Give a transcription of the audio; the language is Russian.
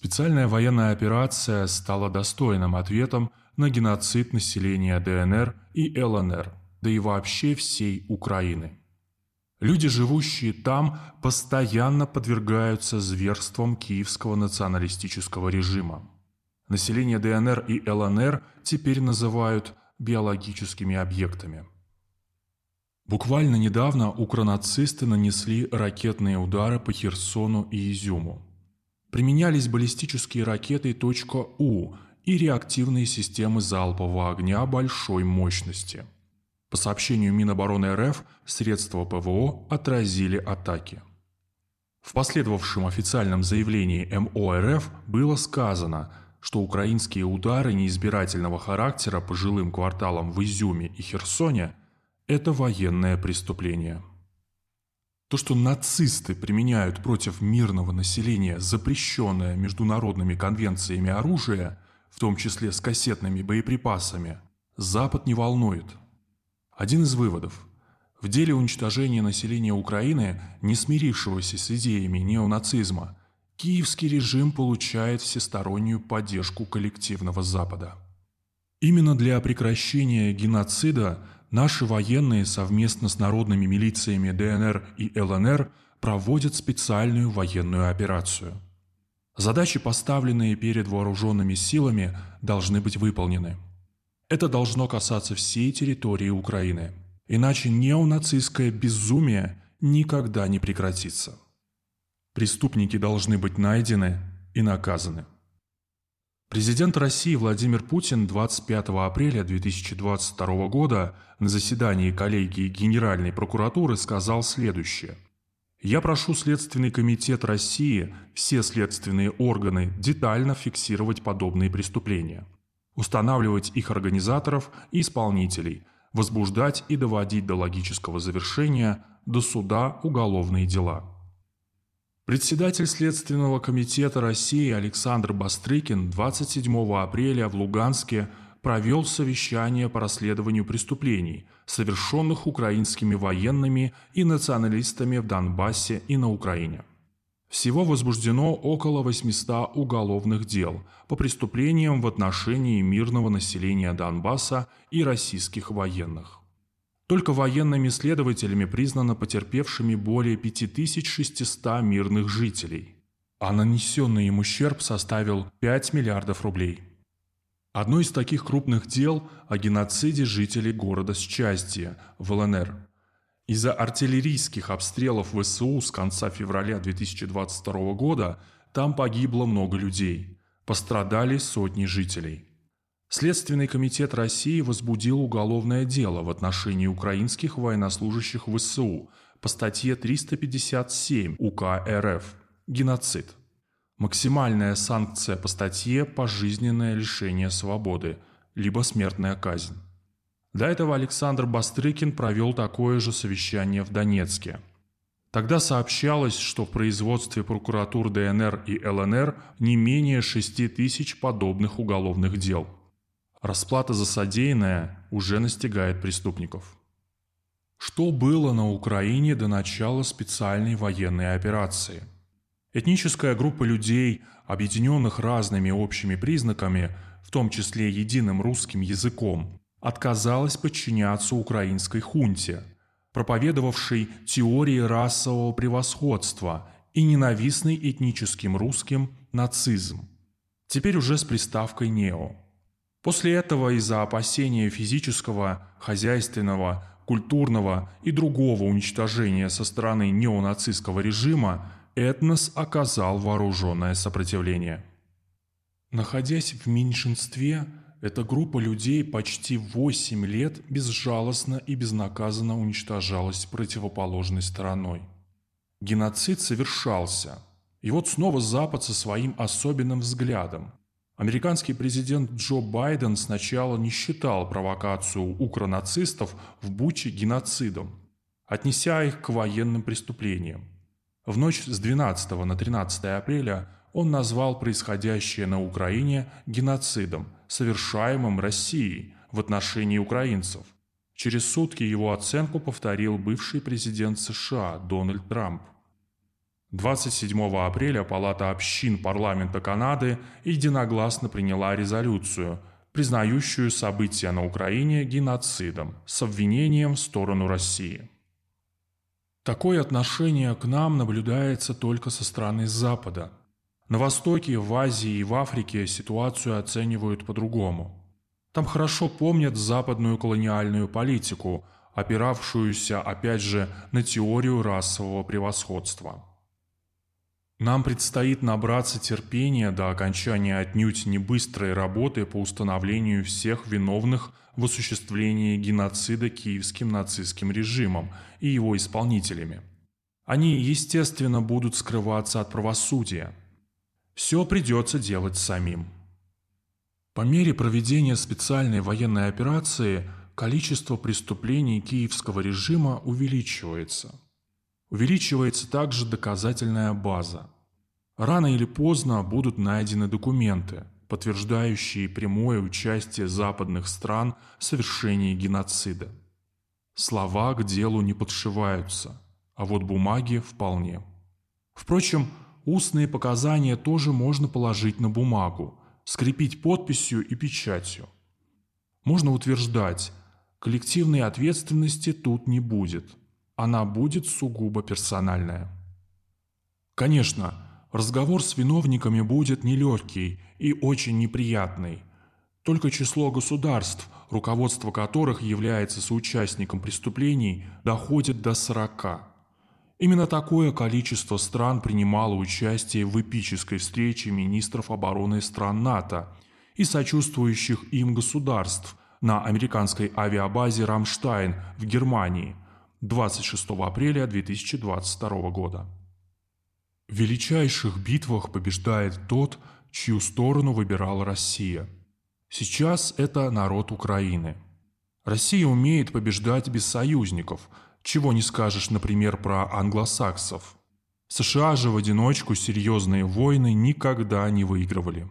Специальная военная операция стала достойным ответом на геноцид населения ДНР и ЛНР, да и вообще всей Украины. Люди, живущие там, постоянно подвергаются зверствам киевского националистического режима. Население ДНР и ЛНР теперь называют биологическими объектами. Буквально недавно укронацисты нанесли ракетные удары по Херсону и Изюму. Применялись баллистические ракеты .У и реактивные системы залпового огня большой мощности – по сообщению Минобороны РФ, средства ПВО отразили атаки. В последовавшем официальном заявлении МО РФ было сказано, что украинские удары неизбирательного характера по жилым кварталам в Изюме и Херсоне – это военное преступление. То, что нацисты применяют против мирного населения запрещенное международными конвенциями оружие, в том числе с кассетными боеприпасами, Запад не волнует – один из выводов. В деле уничтожения населения Украины, не смирившегося с идеями неонацизма, киевский режим получает всестороннюю поддержку коллективного Запада. Именно для прекращения геноцида наши военные совместно с народными милициями ДНР и ЛНР проводят специальную военную операцию. Задачи, поставленные перед вооруженными силами, должны быть выполнены – это должно касаться всей территории Украины. Иначе неонацистское безумие никогда не прекратится. Преступники должны быть найдены и наказаны. Президент России Владимир Путин 25 апреля 2022 года на заседании коллегии Генеральной прокуратуры сказал следующее. «Я прошу Следственный комитет России, все следственные органы детально фиксировать подобные преступления – устанавливать их организаторов и исполнителей, возбуждать и доводить до логического завершения до суда уголовные дела. Председатель Следственного комитета России Александр Бастрыкин 27 апреля в Луганске провел совещание по расследованию преступлений, совершенных украинскими военными и националистами в Донбассе и на Украине. Всего возбуждено около 800 уголовных дел по преступлениям в отношении мирного населения Донбасса и российских военных. Только военными следователями признано потерпевшими более 5600 мирных жителей, а нанесенный им ущерб составил 5 миллиардов рублей. Одно из таких крупных дел о геноциде жителей города Счастье в ЛНР – из-за артиллерийских обстрелов ВСУ с конца февраля 2022 года там погибло много людей. Пострадали сотни жителей. Следственный комитет России возбудил уголовное дело в отношении украинских военнослужащих ВСУ по статье 357 УК РФ «Геноцид». Максимальная санкция по статье – пожизненное лишение свободы, либо смертная казнь. До этого Александр Бастрыкин провел такое же совещание в Донецке. Тогда сообщалось, что в производстве прокуратур ДНР и ЛНР не менее 6 тысяч подобных уголовных дел. Расплата за содеянное уже настигает преступников. Что было на Украине до начала специальной военной операции? Этническая группа людей, объединенных разными общими признаками, в том числе единым русским языком, отказалась подчиняться украинской хунте, проповедовавшей теории расового превосходства и ненавистный этническим русским нацизм. Теперь уже с приставкой «нео». После этого из-за опасения физического, хозяйственного, культурного и другого уничтожения со стороны неонацистского режима этнос оказал вооруженное сопротивление. Находясь в меньшинстве, эта группа людей почти 8 лет безжалостно и безнаказанно уничтожалась противоположной стороной. Геноцид совершался. И вот снова Запад со своим особенным взглядом. Американский президент Джо Байден сначала не считал провокацию укронацистов в Буче геноцидом, отнеся их к военным преступлениям. В ночь с 12 на 13 апреля он назвал происходящее на Украине геноцидом – совершаемым Россией в отношении украинцев. Через сутки его оценку повторил бывший президент США Дональд Трамп. 27 апреля Палата общин парламента Канады единогласно приняла резолюцию, признающую события на Украине геноцидом с обвинением в сторону России. Такое отношение к нам наблюдается только со стороны Запада. На Востоке, в Азии и в Африке ситуацию оценивают по-другому. Там хорошо помнят западную колониальную политику, опиравшуюся, опять же, на теорию расового превосходства. Нам предстоит набраться терпения до окончания отнюдь не быстрой работы по установлению всех виновных в осуществлении геноцида киевским нацистским режимом и его исполнителями. Они, естественно, будут скрываться от правосудия. Все придется делать самим. По мере проведения специальной военной операции количество преступлений киевского режима увеличивается – Увеличивается также доказательная база. Рано или поздно будут найдены документы, подтверждающие прямое участие западных стран в совершении геноцида. Слова к делу не подшиваются, а вот бумаги вполне. Впрочем, устные показания тоже можно положить на бумагу, скрепить подписью и печатью. Можно утверждать, коллективной ответственности тут не будет – она будет сугубо персональная. Конечно, разговор с виновниками будет нелегкий и очень неприятный. Только число государств, руководство которых является соучастником преступлений, доходит до 40. Именно такое количество стран принимало участие в эпической встрече министров обороны стран НАТО и сочувствующих им государств на американской авиабазе «Рамштайн» в Германии – 26 апреля 2022 года. В величайших битвах побеждает тот, чью сторону выбирала Россия. Сейчас это народ Украины. Россия умеет побеждать без союзников, чего не скажешь, например, про англосаксов. США же в одиночку серьезные войны никогда не выигрывали.